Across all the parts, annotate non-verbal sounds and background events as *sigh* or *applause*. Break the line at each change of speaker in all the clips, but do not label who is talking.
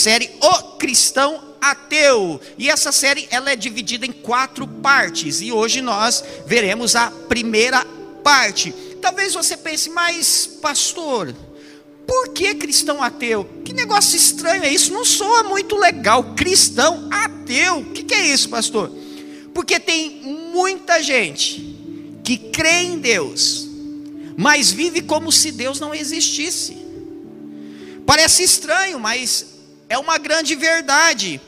série O Cristão Ateu. E essa série ela é dividida em quatro partes e hoje nós veremos a primeira parte. Talvez você pense, mas pastor, por que cristão ateu? Que negócio estranho é isso? Não soa muito legal. Cristão ateu. O que, que é isso, pastor? Porque tem muita gente que crê em Deus, mas vive como se Deus não existisse. Parece estranho, mas é uma grande verdade.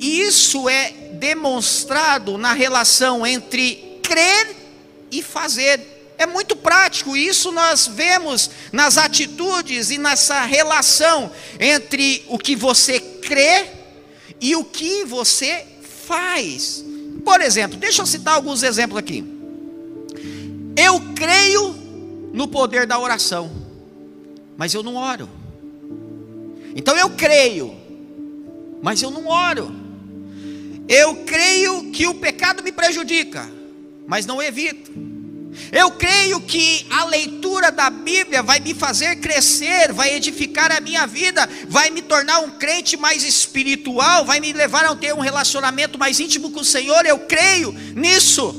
E isso é demonstrado na relação entre crer e fazer. É muito prático, isso nós vemos nas atitudes e nessa relação entre o que você crê e o que você faz. Por exemplo, deixa eu citar alguns exemplos aqui. Eu creio no poder da oração, mas eu não oro. Então eu creio, mas eu não oro. Eu creio que o pecado me prejudica, mas não evito. Eu creio que a leitura da Bíblia vai me fazer crescer, vai edificar a minha vida, vai me tornar um crente mais espiritual, vai me levar a ter um relacionamento mais íntimo com o Senhor. Eu creio nisso,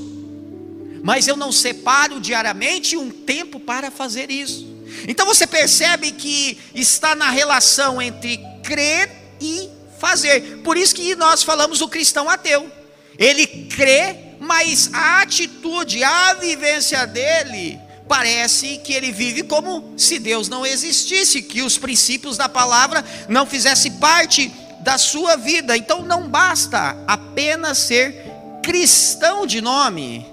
mas eu não separo diariamente um tempo para fazer isso. Então você percebe que está na relação entre crer e fazer. Por isso que nós falamos o cristão ateu. Ele crê, mas a atitude, a vivência dele parece que ele vive como se Deus não existisse, que os princípios da palavra não fizessem parte da sua vida. Então não basta apenas ser cristão de nome,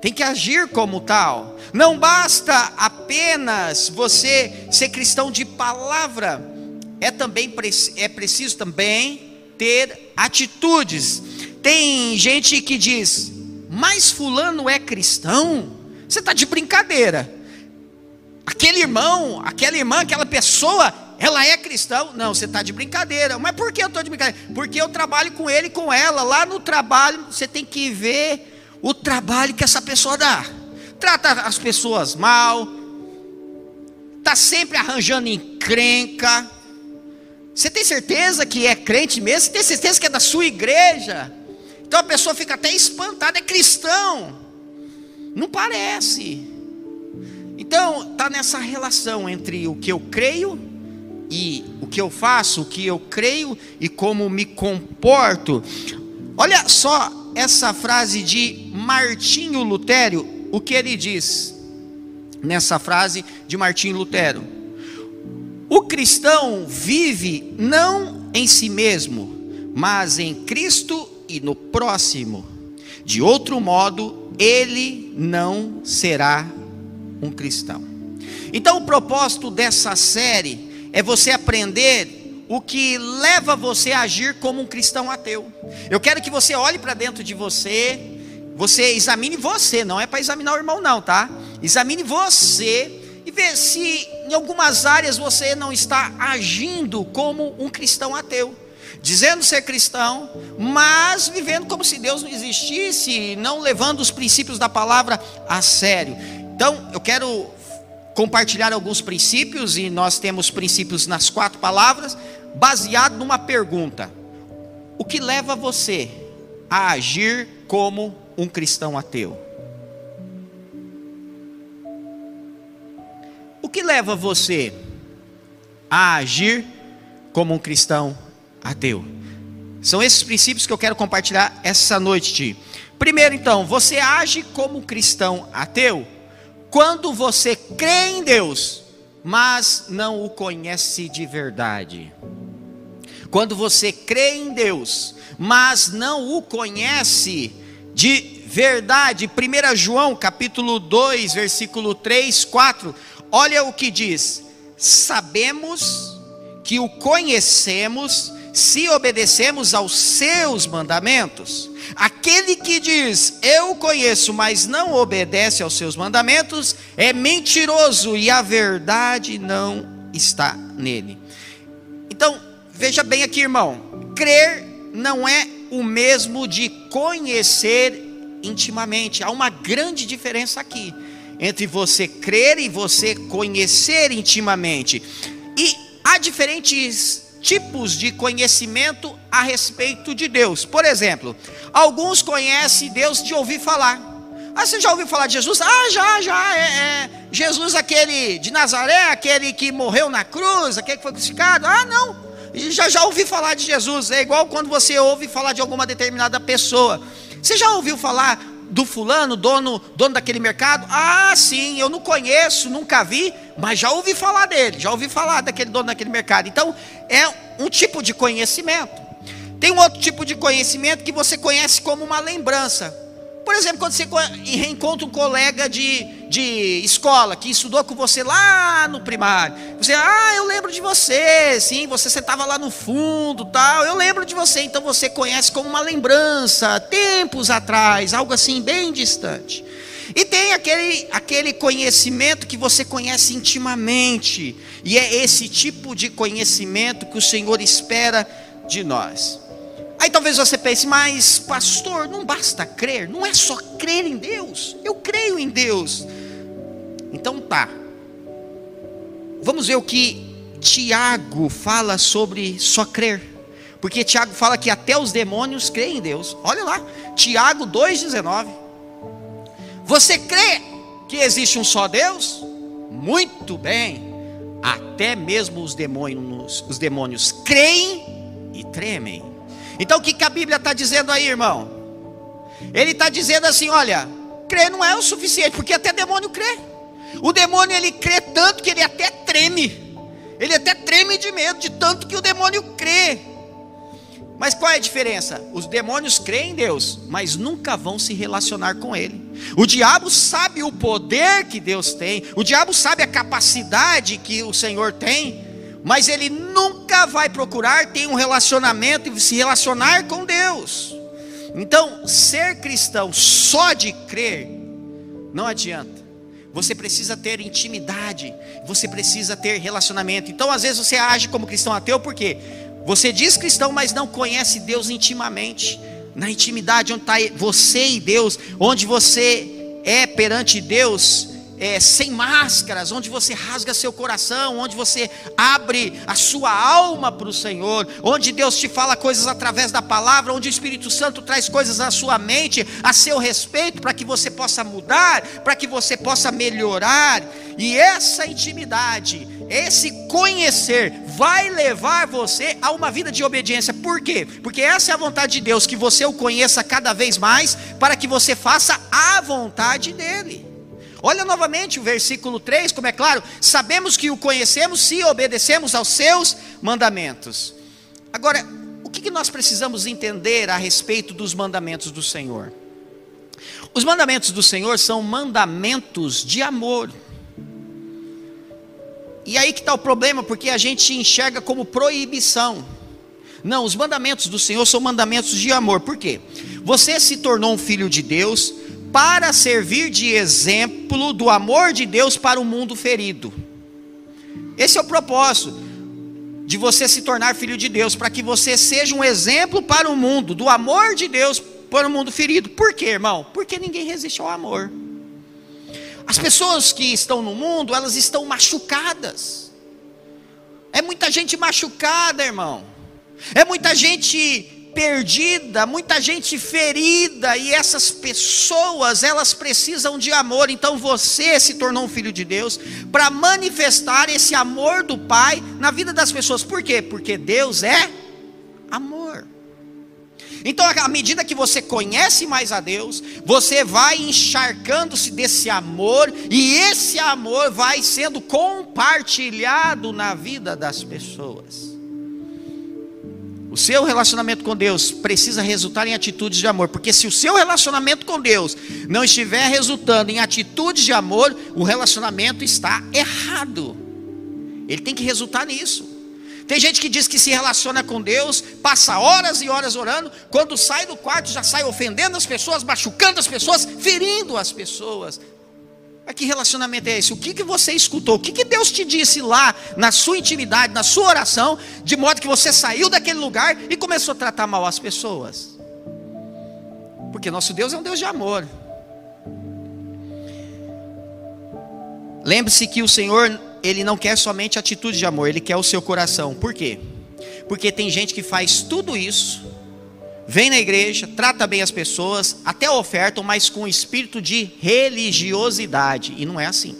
tem que agir como tal. Não basta apenas você ser cristão de palavra, é também é preciso também ter atitudes. Tem gente que diz: "Mas fulano é cristão?" Você está de brincadeira. Aquele irmão, aquela irmã, aquela pessoa, ela é cristão? Não, você está de brincadeira. Mas por que eu estou de brincadeira? Porque eu trabalho com ele, com ela. Lá no trabalho, você tem que ver o trabalho que essa pessoa dá trata as pessoas mal, está sempre arranjando encrenca. Você tem certeza que é crente mesmo? Você tem certeza que é da sua igreja? Então a pessoa fica até espantada, é cristão. Não parece. Então, está nessa relação entre o que eu creio e o que eu faço, o que eu creio e como me comporto. Olha só essa frase de Martinho Lutério, o que ele diz nessa frase de Martim Lutero? O cristão vive não em si mesmo, mas em Cristo e no próximo. De outro modo, ele não será um cristão. Então, o propósito dessa série é você aprender o que leva você a agir como um cristão ateu. Eu quero que você olhe para dentro de você você examine você, não é para examinar o irmão, não, tá? Examine você vê se em algumas áreas você não está agindo como um cristão ateu. Dizendo ser cristão, mas vivendo como se Deus não existisse, não levando os princípios da palavra a sério. Então, eu quero compartilhar alguns princípios, e nós temos princípios nas quatro palavras, baseado numa pergunta: O que leva você a agir como um cristão ateu? Leva você a agir como um cristão ateu? São esses princípios que eu quero compartilhar essa noite. Primeiro, então, você age como um cristão ateu quando você crê em Deus, mas não o conhece de verdade. Quando você crê em Deus, mas não o conhece de verdade. 1 João capítulo 2, versículo 3, 4. Olha o que diz: Sabemos que o conhecemos se obedecemos aos seus mandamentos. Aquele que diz, eu conheço, mas não obedece aos seus mandamentos, é mentiroso e a verdade não está nele. Então, veja bem aqui, irmão: crer não é o mesmo de conhecer intimamente. Há uma grande diferença aqui entre você crer e você conhecer intimamente. E há diferentes tipos de conhecimento a respeito de Deus. Por exemplo, alguns conhecem Deus de ouvir falar. Ah, você já ouviu falar de Jesus? Ah, já, já. É, é, Jesus, aquele de Nazaré, aquele que morreu na cruz, aquele que foi crucificado. Ah, não. Já já ouvi falar de Jesus. É igual quando você ouve falar de alguma determinada pessoa. Você já ouviu falar do fulano, dono, dono daquele mercado? Ah, sim, eu não conheço, nunca vi, mas já ouvi falar dele, já ouvi falar daquele dono daquele mercado. Então, é um tipo de conhecimento. Tem um outro tipo de conhecimento que você conhece como uma lembrança. Por exemplo, quando você reencontra um colega de, de escola que estudou com você lá no primário, você, ah, eu lembro de você, sim, você sentava lá no fundo, tal, eu lembro de você, então você conhece como uma lembrança, tempos atrás, algo assim bem distante. E tem aquele, aquele conhecimento que você conhece intimamente, e é esse tipo de conhecimento que o Senhor espera de nós. Aí talvez você pense, mas pastor, não basta crer, não é só crer em Deus, eu creio em Deus. Então tá. Vamos ver o que Tiago fala sobre só crer. Porque Tiago fala que até os demônios creem em Deus. Olha lá, Tiago 2,19. Você crê que existe um só Deus? Muito bem. Até mesmo os demônios, os demônios creem e tremem. Então o que, que a Bíblia está dizendo aí, irmão? Ele está dizendo assim: olha, crer não é o suficiente, porque até demônio crê. O demônio ele crê tanto que ele até treme. Ele até treme de medo, de tanto que o demônio crê. Mas qual é a diferença? Os demônios creem em Deus, mas nunca vão se relacionar com Ele. O diabo sabe o poder que Deus tem, o diabo sabe a capacidade que o Senhor tem, mas ele nunca vai procurar ter um relacionamento e se relacionar com Deus. Então, ser cristão só de crer não adianta. Você precisa ter intimidade, você precisa ter relacionamento. Então, às vezes você age como cristão ateu porque você diz cristão, mas não conhece Deus intimamente. Na intimidade onde está você e Deus, onde você é perante Deus, é, sem máscaras, onde você rasga seu coração, onde você abre a sua alma para o Senhor, onde Deus te fala coisas através da palavra, onde o Espírito Santo traz coisas à sua mente, a seu respeito, para que você possa mudar, para que você possa melhorar. E essa intimidade, esse conhecer, vai levar você a uma vida de obediência. Por quê? Porque essa é a vontade de Deus, que você o conheça cada vez mais, para que você faça a vontade dEle. Olha novamente o versículo 3, como é claro, sabemos que o conhecemos se obedecemos aos seus mandamentos. Agora, o que nós precisamos entender a respeito dos mandamentos do Senhor? Os mandamentos do Senhor são mandamentos de amor. E aí que está o problema, porque a gente enxerga como proibição. Não, os mandamentos do Senhor são mandamentos de amor. Por quê? Você se tornou um filho de Deus, para servir de exemplo do amor de Deus para o mundo ferido. Esse é o propósito de você se tornar filho de Deus, para que você seja um exemplo para o mundo do amor de Deus para o mundo ferido. Por quê, irmão? Porque ninguém resiste ao amor. As pessoas que estão no mundo, elas estão machucadas. É muita gente machucada, irmão. É muita gente perdida, muita gente ferida, e essas pessoas, elas precisam de amor. Então você se tornou um filho de Deus para manifestar esse amor do Pai na vida das pessoas. Por quê? Porque Deus é amor. Então, à medida que você conhece mais a Deus, você vai encharcando-se desse amor, e esse amor vai sendo compartilhado na vida das pessoas. Seu relacionamento com Deus precisa resultar em atitudes de amor, porque se o seu relacionamento com Deus não estiver resultando em atitudes de amor, o relacionamento está errado. Ele tem que resultar nisso. Tem gente que diz que se relaciona com Deus, passa horas e horas orando, quando sai do quarto já sai ofendendo as pessoas, machucando as pessoas, ferindo as pessoas. Mas que relacionamento é esse? O que, que você escutou? O que, que Deus te disse lá na sua intimidade, na sua oração, de modo que você saiu daquele lugar e começou a tratar mal as pessoas? Porque nosso Deus é um Deus de amor. Lembre-se que o Senhor, Ele não quer somente atitude de amor, Ele quer o seu coração. Por quê? Porque tem gente que faz tudo isso, vem na igreja, trata bem as pessoas, até ofertam, mas com espírito de religiosidade. E não é assim.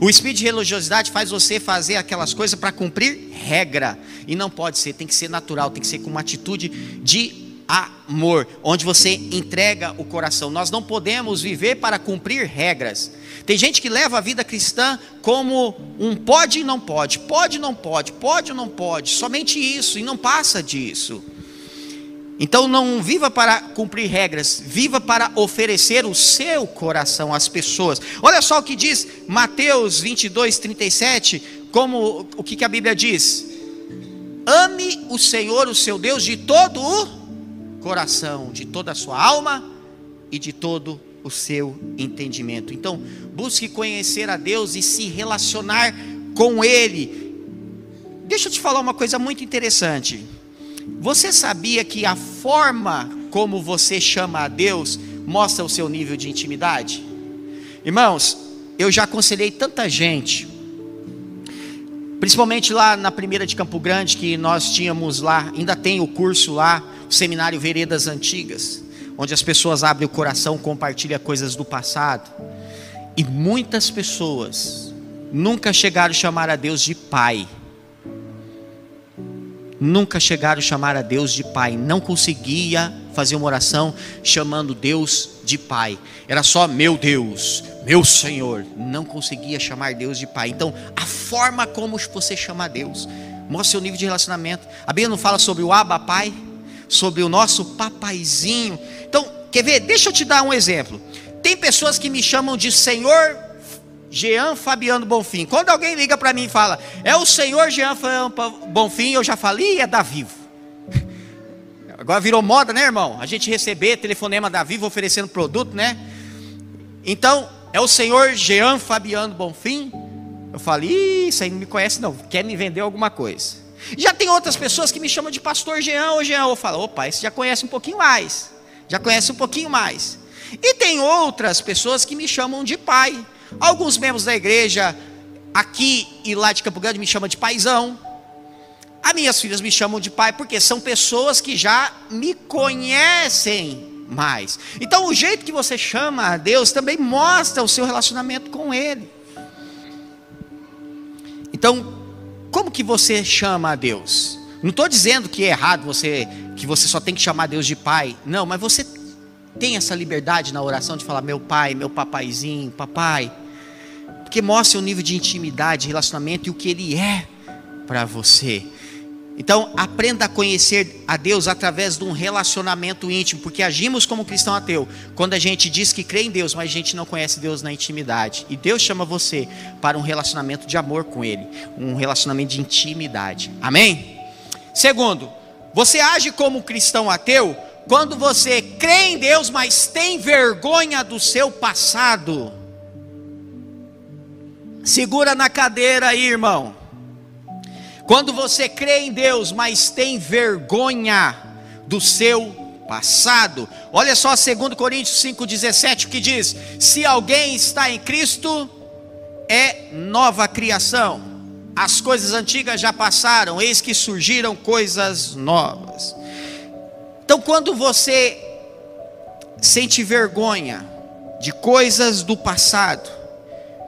O espírito de religiosidade faz você fazer aquelas coisas para cumprir regra. E não pode ser, tem que ser natural, tem que ser com uma atitude de amor, onde você entrega o coração. Nós não podemos viver para cumprir regras. Tem gente que leva a vida cristã como um pode e não pode, pode e não pode, pode ou não pode, somente isso, e não passa disso. Então não viva para cumprir regras, viva para oferecer o seu coração às pessoas. Olha só o que diz Mateus 22, 37, como o que, que a Bíblia diz? Ame o Senhor, o seu Deus, de todo o coração, de toda a sua alma e de todo o seu entendimento. Então, busque conhecer a Deus e se relacionar com Ele. Deixa eu te falar uma coisa muito interessante. Você sabia que a forma como você chama a Deus mostra o seu nível de intimidade? Irmãos, eu já aconselhei tanta gente, principalmente lá na primeira de Campo Grande, que nós tínhamos lá, ainda tem o curso lá, o seminário Veredas Antigas, onde as pessoas abrem o coração, compartilham coisas do passado. E muitas pessoas nunca chegaram a chamar a Deus de Pai. Nunca chegaram a chamar a Deus de Pai. Não conseguia fazer uma oração chamando Deus de Pai. Era só meu Deus, meu Senhor. Não conseguia chamar Deus de Pai. Então, a forma como você chama Deus mostra seu nível de relacionamento. A Bíblia não fala sobre o Abba Pai sobre o nosso papaizinho. Então, quer ver? Deixa eu te dar um exemplo. Tem pessoas que me chamam de Senhor Jean Fabiano Bonfim. Quando alguém liga para mim e fala, é o Senhor Jean Bonfim, eu já falei, é da Vivo. *laughs* Agora virou moda, né, irmão? A gente receber telefonema da Vivo oferecendo produto, né? Então, é o Senhor Jean Fabiano Bonfim. Eu falei, isso aí não me conhece, não. Quer me vender alguma coisa. Já tem outras pessoas que me chamam de pastor Jean ou Jean. Eu falo, opa, esse já conhece um pouquinho mais. Já conhece um pouquinho mais. E tem outras pessoas que me chamam de pai. Alguns membros da igreja aqui e lá de Campo Grande me chamam de paizão. As minhas filhas me chamam de pai porque são pessoas que já me conhecem mais. Então, o jeito que você chama a Deus também mostra o seu relacionamento com Ele. Então, como que você chama a Deus? Não estou dizendo que é errado você, que você só tem que chamar Deus de pai. Não, mas você tem essa liberdade na oração de falar meu pai, meu papaizinho, papai. Porque mostra o nível de intimidade, relacionamento e o que ele é para você. Então, aprenda a conhecer a Deus através de um relacionamento íntimo, porque agimos como cristão ateu quando a gente diz que crê em Deus, mas a gente não conhece Deus na intimidade. E Deus chama você para um relacionamento de amor com Ele, um relacionamento de intimidade. Amém? Segundo, você age como cristão ateu quando você crê em Deus, mas tem vergonha do seu passado. Segura na cadeira aí, irmão. Quando você crê em Deus, mas tem vergonha do seu passado. Olha só 2 Coríntios 5,17 que diz: Se alguém está em Cristo, é nova criação. As coisas antigas já passaram, eis que surgiram coisas novas. Então, quando você sente vergonha de coisas do passado,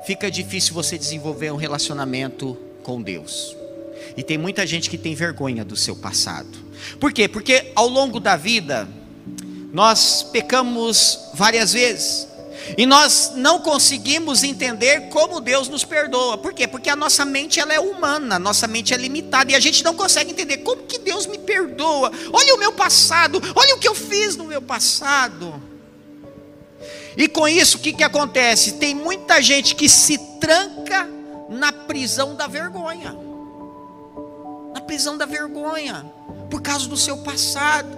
fica difícil você desenvolver um relacionamento com Deus. E tem muita gente que tem vergonha do seu passado. Por quê? Porque ao longo da vida, nós pecamos várias vezes. E nós não conseguimos entender como Deus nos perdoa. Por quê? Porque a nossa mente ela é humana, a nossa mente é limitada e a gente não consegue entender como que Deus me perdoa. Olha o meu passado, olha o que eu fiz no meu passado. E com isso, o que, que acontece? Tem muita gente que se tranca na prisão da vergonha na prisão da vergonha, por causa do seu passado.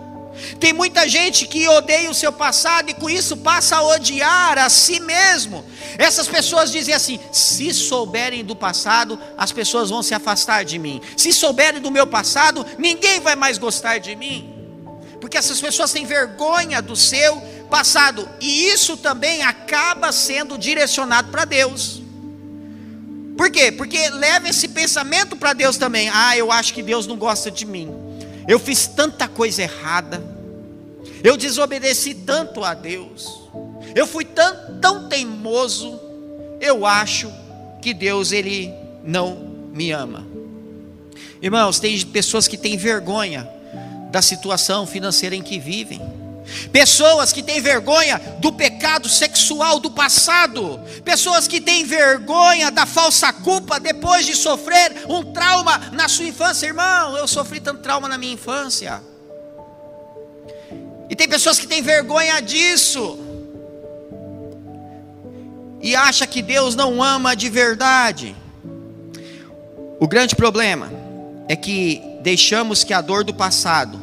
Tem muita gente que odeia o seu passado e com isso passa a odiar a si mesmo. Essas pessoas dizem assim: se souberem do passado, as pessoas vão se afastar de mim. Se souberem do meu passado, ninguém vai mais gostar de mim. Porque essas pessoas têm vergonha do seu passado, e isso também acaba sendo direcionado para Deus. Por quê? Porque leva esse pensamento para Deus também. Ah, eu acho que Deus não gosta de mim. eu fiz tanta coisa errada, eu desobedeci tanto a Deus, eu fui tão, tão teimoso, eu acho que Deus ele não me ama. Irmãos, tem pessoas que têm vergonha da situação financeira em que vivem. Pessoas que têm vergonha do pecado sexual do passado, pessoas que têm vergonha da falsa culpa depois de sofrer um trauma na sua infância, irmão. Eu sofri tanto trauma na minha infância, e tem pessoas que têm vergonha disso, e acha que Deus não ama de verdade. O grande problema é que deixamos que a dor do passado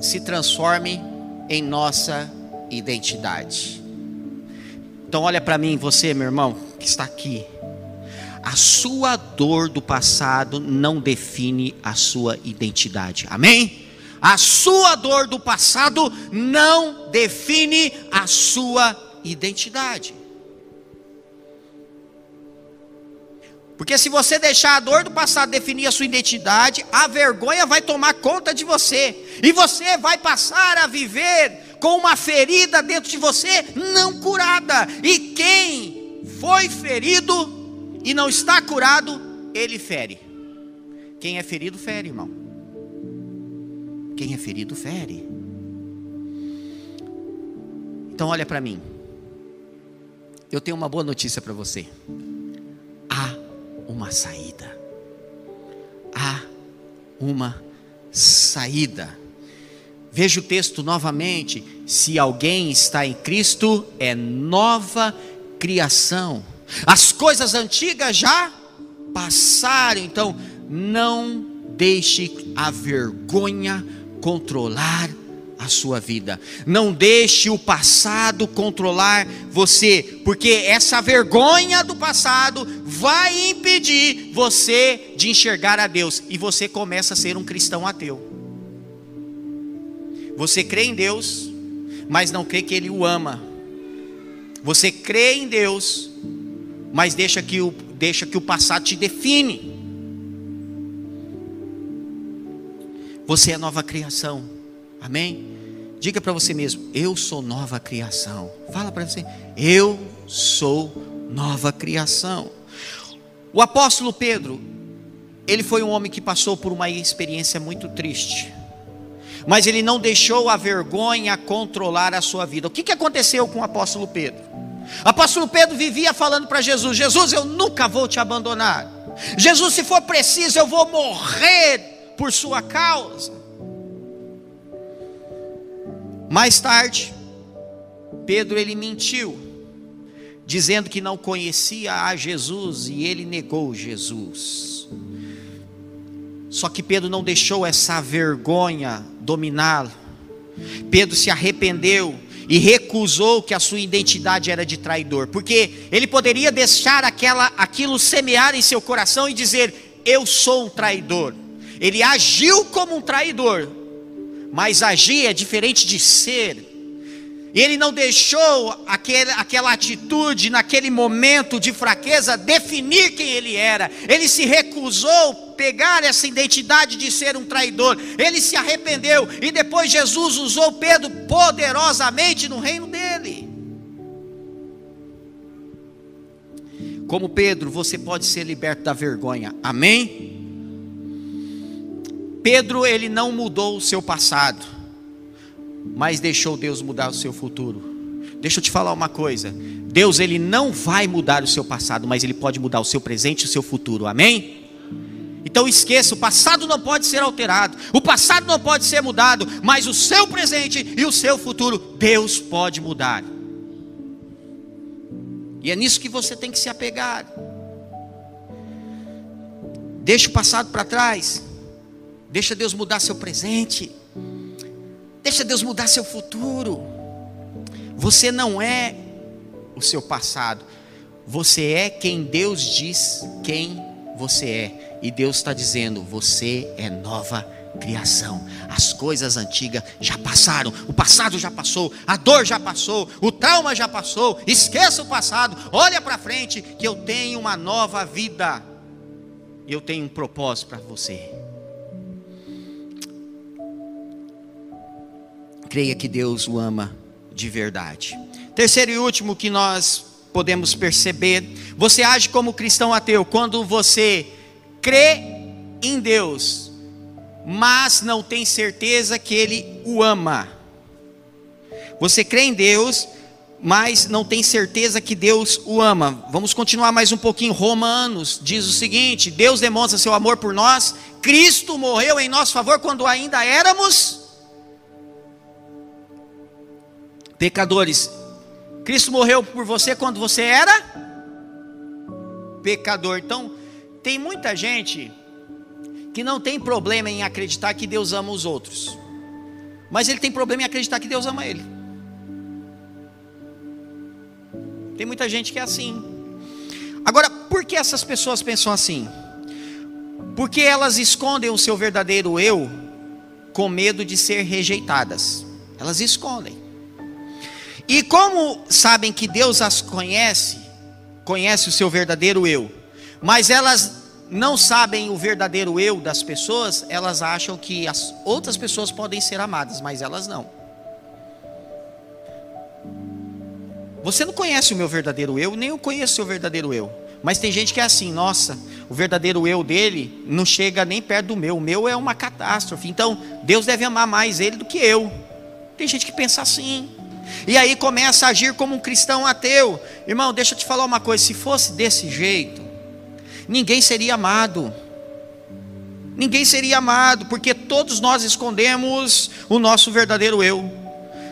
se transforme em nossa identidade. Então olha para mim, você, meu irmão, que está aqui. A sua dor do passado não define a sua identidade. Amém? A sua dor do passado não define a sua identidade. Porque se você deixar a dor do passado definir a sua identidade, a vergonha vai tomar conta de você. E você vai passar a viver com uma ferida dentro de você não curada. E quem foi ferido e não está curado, ele fere. Quem é ferido, fere, irmão. Quem é ferido, fere. Então, olha para mim. Eu tenho uma boa notícia para você uma saída. Há uma saída. Veja o texto novamente. Se alguém está em Cristo, é nova criação. As coisas antigas já passaram. Então, não deixe a vergonha controlar a sua vida. Não deixe o passado controlar você, porque essa vergonha do passado vai impedir você de enxergar a Deus e você começa a ser um cristão ateu. Você crê em Deus, mas não crê que Ele o ama. Você crê em Deus, mas deixa que o, deixa que o passado te define. Você é nova criação. Amém? Diga para você mesmo: Eu sou nova criação. Fala para você: Eu sou nova criação. O apóstolo Pedro, ele foi um homem que passou por uma experiência muito triste, mas ele não deixou a vergonha controlar a sua vida. O que, que aconteceu com o apóstolo Pedro? O apóstolo Pedro vivia falando para Jesus: Jesus, eu nunca vou te abandonar. Jesus, se for preciso, eu vou morrer por sua causa. Mais tarde, Pedro ele mentiu, dizendo que não conhecia a Jesus e ele negou Jesus. Só que Pedro não deixou essa vergonha dominá-lo. Pedro se arrependeu e recusou que a sua identidade era de traidor, porque ele poderia deixar aquela, aquilo semear em seu coração e dizer: Eu sou um traidor. Ele agiu como um traidor, mas agir é diferente de ser. Ele não deixou aquele, aquela atitude, naquele momento de fraqueza, definir quem ele era. Ele se recusou pegar essa identidade de ser um traidor. Ele se arrependeu. E depois Jesus usou Pedro poderosamente no reino dele. Como Pedro, você pode ser liberto da vergonha. Amém? Pedro, ele não mudou o seu passado, mas deixou Deus mudar o seu futuro. Deixa eu te falar uma coisa: Deus, ele não vai mudar o seu passado, mas ele pode mudar o seu presente e o seu futuro, amém? Então esqueça, o passado não pode ser alterado, o passado não pode ser mudado, mas o seu presente e o seu futuro, Deus pode mudar. E é nisso que você tem que se apegar. Deixa o passado para trás. Deixa Deus mudar seu presente. Deixa Deus mudar seu futuro. Você não é o seu passado. Você é quem Deus diz quem você é. E Deus está dizendo: você é nova criação. As coisas antigas já passaram, o passado já passou, a dor já passou, o trauma já passou. Esqueça o passado, olha para frente que eu tenho uma nova vida. Eu tenho um propósito para você. Creia que Deus o ama de verdade. Terceiro e último que nós podemos perceber, você age como cristão ateu quando você crê em Deus, mas não tem certeza que Ele o ama. Você crê em Deus, mas não tem certeza que Deus o ama. Vamos continuar mais um pouquinho. Romanos diz o seguinte: Deus demonstra seu amor por nós. Cristo morreu em nosso favor quando ainda éramos pecadores. Cristo morreu por você quando você era pecador. Então, tem muita gente que não tem problema em acreditar que Deus ama os outros, mas ele tem problema em acreditar que Deus ama ele. Tem muita gente que é assim. Agora, por que essas pessoas pensam assim? Porque elas escondem o seu verdadeiro eu com medo de ser rejeitadas. Elas escondem. E como sabem que Deus as conhece, conhece o seu verdadeiro eu, mas elas não sabem o verdadeiro eu das pessoas, elas acham que as outras pessoas podem ser amadas, mas elas não. Você não conhece o meu verdadeiro eu, nem eu conheço o seu verdadeiro eu. Mas tem gente que é assim, nossa, o verdadeiro eu dele não chega nem perto do meu. O meu é uma catástrofe. Então, Deus deve amar mais ele do que eu. Tem gente que pensa assim. E aí começa a agir como um cristão ateu. Irmão, deixa eu te falar uma coisa: se fosse desse jeito, ninguém seria amado. Ninguém seria amado, porque todos nós escondemos o nosso verdadeiro eu.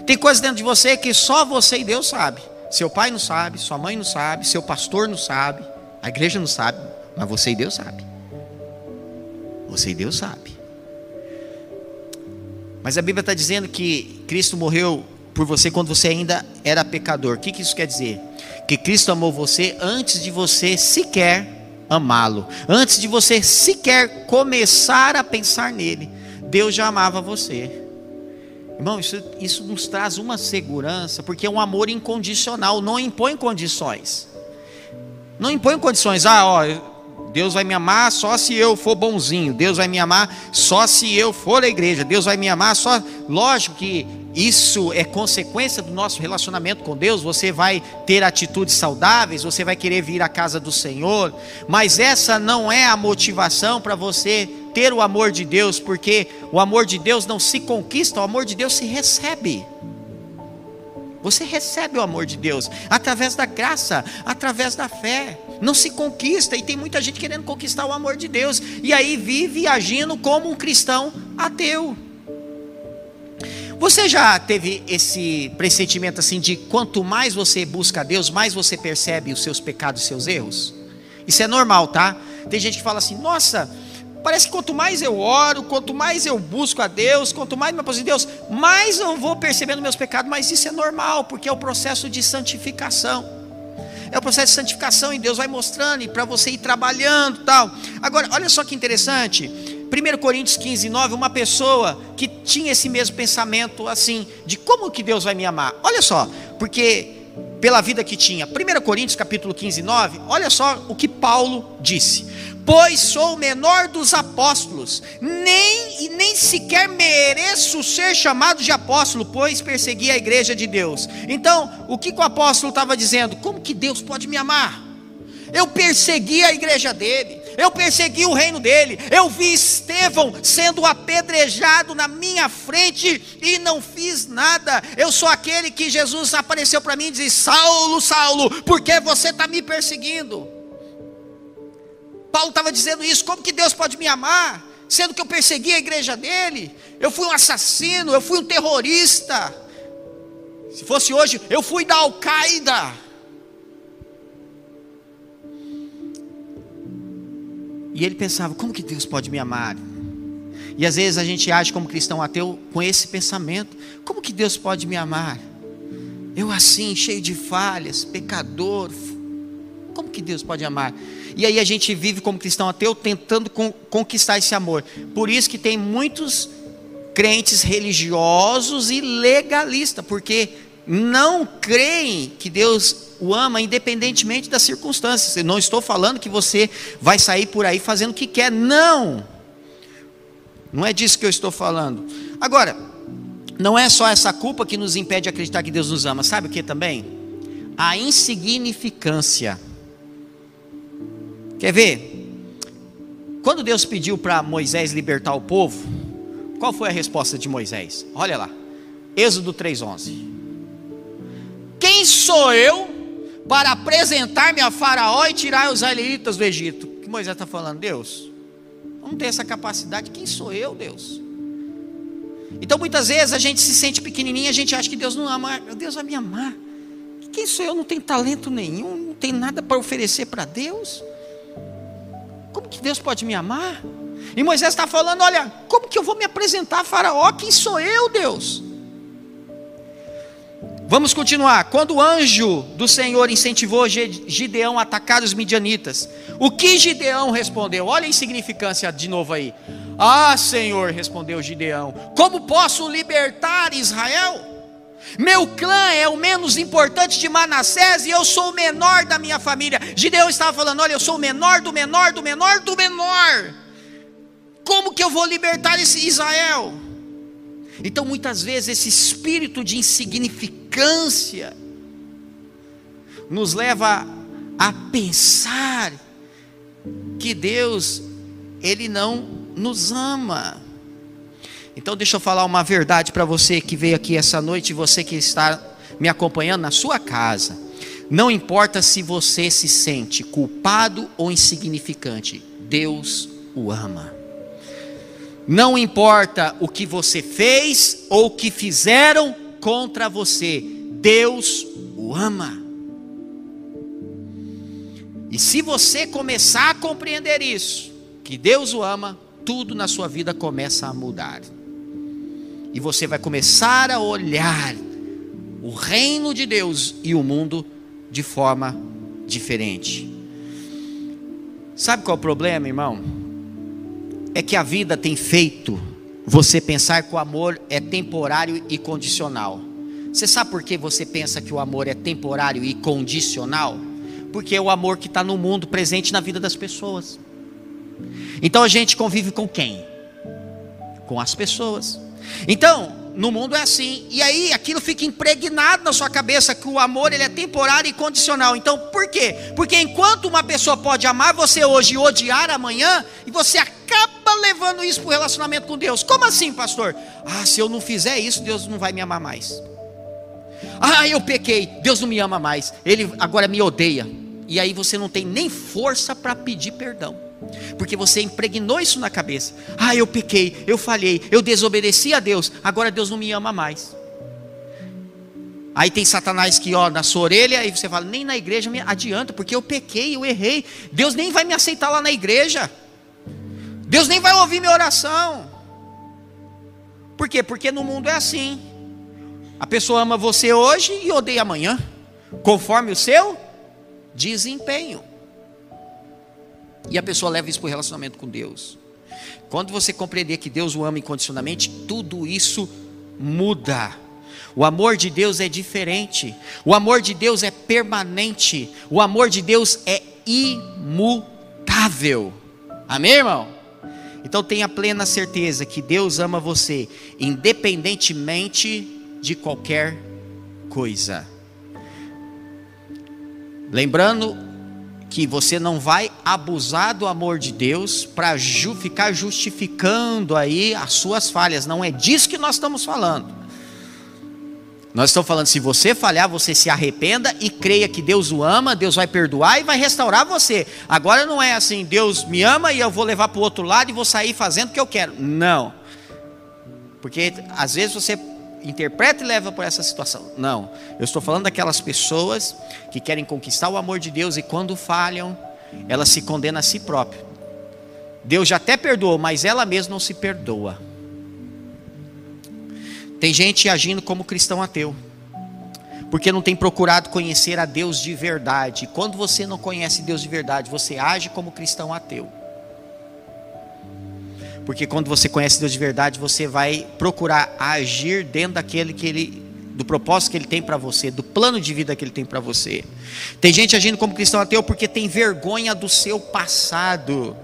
Tem coisas dentro de você que só você e Deus sabe. Seu pai não sabe, sua mãe não sabe, seu pastor não sabe, a igreja não sabe, mas você e Deus sabe. Você e Deus sabe. Mas a Bíblia está dizendo que Cristo morreu por você quando você ainda era pecador. O que, que isso quer dizer? Que Cristo amou você antes de você sequer amá-lo, antes de você sequer começar a pensar nele. Deus já amava você. Irmão, isso, isso nos traz uma segurança, porque é um amor incondicional, não impõe condições. Não impõe condições, ah, ó, Deus vai me amar só se eu for bonzinho, Deus vai me amar só se eu for à igreja, Deus vai me amar só. Lógico que isso é consequência do nosso relacionamento com Deus. Você vai ter atitudes saudáveis, você vai querer vir à casa do Senhor, mas essa não é a motivação para você ter o amor de Deus, porque o amor de Deus não se conquista, o amor de Deus se recebe. Você recebe o amor de Deus através da graça, através da fé. Não se conquista, e tem muita gente querendo conquistar o amor de Deus, e aí vive agindo como um cristão ateu. Você já teve esse pressentimento assim de quanto mais você busca a Deus, mais você percebe os seus pecados e seus erros? Isso é normal, tá? Tem gente que fala assim: nossa, Parece que quanto mais eu oro, quanto mais eu busco a Deus, quanto mais me aproximo de Deus, mais eu vou percebendo meus pecados, mas isso é normal, porque é o processo de santificação. É o processo de santificação e Deus vai mostrando e para você ir trabalhando, tal. Agora, olha só que interessante. 1 Coríntios 15, 9, uma pessoa que tinha esse mesmo pensamento assim, de como que Deus vai me amar. Olha só, porque pela vida que tinha. 1 Coríntios capítulo 15, 9, olha só o que Paulo disse pois sou o menor dos apóstolos, nem e nem sequer mereço ser chamado de apóstolo, pois persegui a igreja de Deus. Então, o que, que o apóstolo estava dizendo? Como que Deus pode me amar? Eu persegui a igreja dele, eu persegui o reino dele, eu vi Estevão sendo apedrejado na minha frente e não fiz nada. Eu sou aquele que Jesus apareceu para mim e disse: Saulo, Saulo, por que você está me perseguindo? Paulo estava dizendo isso: como que Deus pode me amar? Sendo que eu persegui a igreja dele, eu fui um assassino, eu fui um terrorista. Se fosse hoje, eu fui da Al-Qaeda. E ele pensava: como que Deus pode me amar? E às vezes a gente age como cristão ateu com esse pensamento: como que Deus pode me amar? Eu assim, cheio de falhas, pecador, como que Deus pode amar? E aí a gente vive como cristão ateu tentando conquistar esse amor. Por isso que tem muitos crentes religiosos e legalistas, porque não creem que Deus o ama independentemente das circunstâncias. Eu não estou falando que você vai sair por aí fazendo o que quer, não. Não é disso que eu estou falando. Agora, não é só essa culpa que nos impede de acreditar que Deus nos ama, sabe o que também? A insignificância. Quer ver? Quando Deus pediu para Moisés libertar o povo, qual foi a resposta de Moisés? Olha lá, Êxodo 3,11. Quem sou eu para apresentar-me a Faraó e tirar os israelitas do Egito? O que Moisés está falando? Deus, não tem essa capacidade. Quem sou eu, Deus? Então muitas vezes a gente se sente pequenininho, a gente acha que Deus não ama. Deus vai me amar. Quem sou eu? Não tenho talento nenhum, não tenho nada para oferecer para Deus. Como que Deus pode me amar? E Moisés está falando: olha, como que eu vou me apresentar a Faraó? Quem sou eu, Deus? Vamos continuar. Quando o anjo do Senhor incentivou Gideão a atacar os midianitas, o que Gideão respondeu? Olha a insignificância de novo aí. Ah, Senhor, respondeu Gideão, como posso libertar Israel? Meu clã é o menos importante de Manassés e eu sou o menor da minha família. Gideão estava falando: Olha, eu sou o menor do menor do menor do menor. Como que eu vou libertar esse Israel? Então, muitas vezes, esse espírito de insignificância nos leva a pensar que Deus, Ele não nos ama. Então, deixa eu falar uma verdade para você que veio aqui essa noite, você que está me acompanhando na sua casa. Não importa se você se sente culpado ou insignificante, Deus o ama. Não importa o que você fez ou o que fizeram contra você, Deus o ama. E se você começar a compreender isso, que Deus o ama, tudo na sua vida começa a mudar. E você vai começar a olhar o reino de Deus e o mundo de forma diferente. Sabe qual é o problema, irmão? É que a vida tem feito você pensar que o amor é temporário e condicional. Você sabe por que você pensa que o amor é temporário e condicional? Porque é o amor que está no mundo presente na vida das pessoas. Então a gente convive com quem? Com as pessoas. Então, no mundo é assim. E aí aquilo fica impregnado na sua cabeça que o amor ele é temporário e condicional. Então, por quê? Porque enquanto uma pessoa pode amar você hoje odiar amanhã, e você acaba levando isso para o relacionamento com Deus. Como assim, pastor? Ah, se eu não fizer isso, Deus não vai me amar mais. Ah, eu pequei, Deus não me ama mais. Ele agora me odeia. E aí você não tem nem força para pedir perdão porque você impregnou isso na cabeça. Ah, eu pequei, eu falhei, eu desobedeci a Deus, agora Deus não me ama mais. Aí tem Satanás que ó na sua orelha e você fala, nem na igreja me adianta, porque eu pequei, eu errei. Deus nem vai me aceitar lá na igreja. Deus nem vai ouvir minha oração. Por quê? Porque no mundo é assim. A pessoa ama você hoje e odeia amanhã, conforme o seu desempenho. E a pessoa leva isso para o relacionamento com Deus. Quando você compreender que Deus o ama incondicionalmente, tudo isso muda. O amor de Deus é diferente. O amor de Deus é permanente. O amor de Deus é imutável. Amém, irmão? Então tenha plena certeza que Deus ama você, independentemente de qualquer coisa. Lembrando que você não vai abusar do amor de Deus para ju ficar justificando aí as suas falhas. Não é disso que nós estamos falando. Nós estamos falando, se você falhar, você se arrependa e creia que Deus o ama, Deus vai perdoar e vai restaurar você. Agora não é assim, Deus me ama e eu vou levar para o outro lado e vou sair fazendo o que eu quero. Não. Porque às vezes você interpreta e leva por essa situação. Não, eu estou falando daquelas pessoas que querem conquistar o amor de Deus e quando falham, elas se condenam a si próprias. Deus já até perdoou, mas ela mesma não se perdoa. Tem gente agindo como cristão ateu, porque não tem procurado conhecer a Deus de verdade. Quando você não conhece Deus de verdade, você age como cristão ateu. Porque quando você conhece Deus de verdade, você vai procurar agir dentro daquele que ele do propósito que ele tem para você, do plano de vida que ele tem para você. Tem gente agindo como cristão ateu porque tem vergonha do seu passado.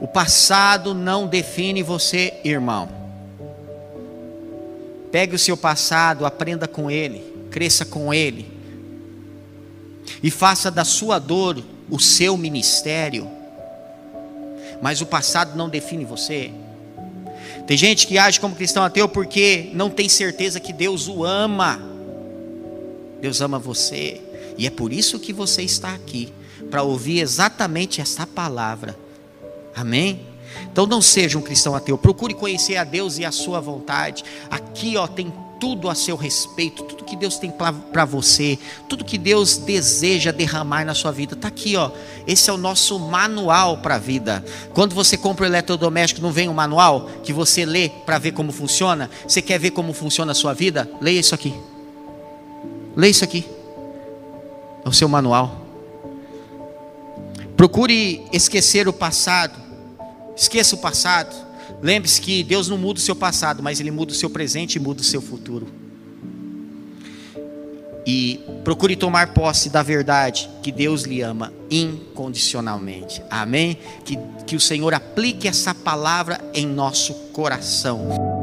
O passado não define você, irmão. Pegue o seu passado, aprenda com ele, cresça com ele. E faça da sua dor o seu ministério. Mas o passado não define você. Tem gente que age como cristão ateu porque não tem certeza que Deus o ama. Deus ama você. E é por isso que você está aqui para ouvir exatamente esta palavra. Amém? Então não seja um cristão ateu, procure conhecer a Deus e a sua vontade. Aqui, ó, tem tudo a seu respeito, tudo que Deus tem para você, tudo que Deus deseja derramar na sua vida, está aqui, ó. Esse é o nosso manual para a vida. Quando você compra o eletrodoméstico, não vem um manual que você lê para ver como funciona? Você quer ver como funciona a sua vida? Leia isso aqui. Leia isso aqui. É o seu manual. Procure esquecer o passado. Esqueça o passado. Lembre-se que Deus não muda o seu passado, mas Ele muda o seu presente e muda o seu futuro. E procure tomar posse da verdade que Deus lhe ama incondicionalmente. Amém? Que, que o Senhor aplique essa palavra em nosso coração.